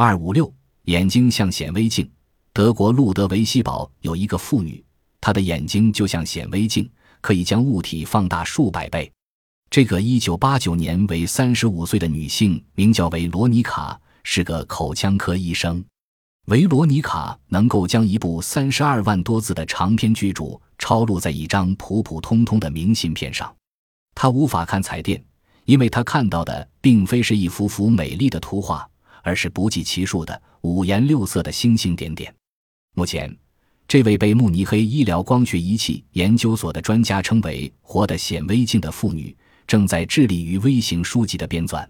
二五六，眼睛像显微镜。德国路德维希堡有一个妇女，她的眼睛就像显微镜，可以将物体放大数百倍。这个一九八九年为三十五岁的女性名叫维罗妮卡，是个口腔科医生。维罗妮卡能够将一部三十二万多字的长篇巨著抄录在一张普普通通的明信片上。她无法看彩电，因为她看到的并非是一幅幅美丽的图画，而是不计其数的五颜六色的星星点点。目前，这位被慕尼黑医疗光学仪器研究所的专家称为“活的显微镜”的妇女，正在致力于微型书籍的编纂。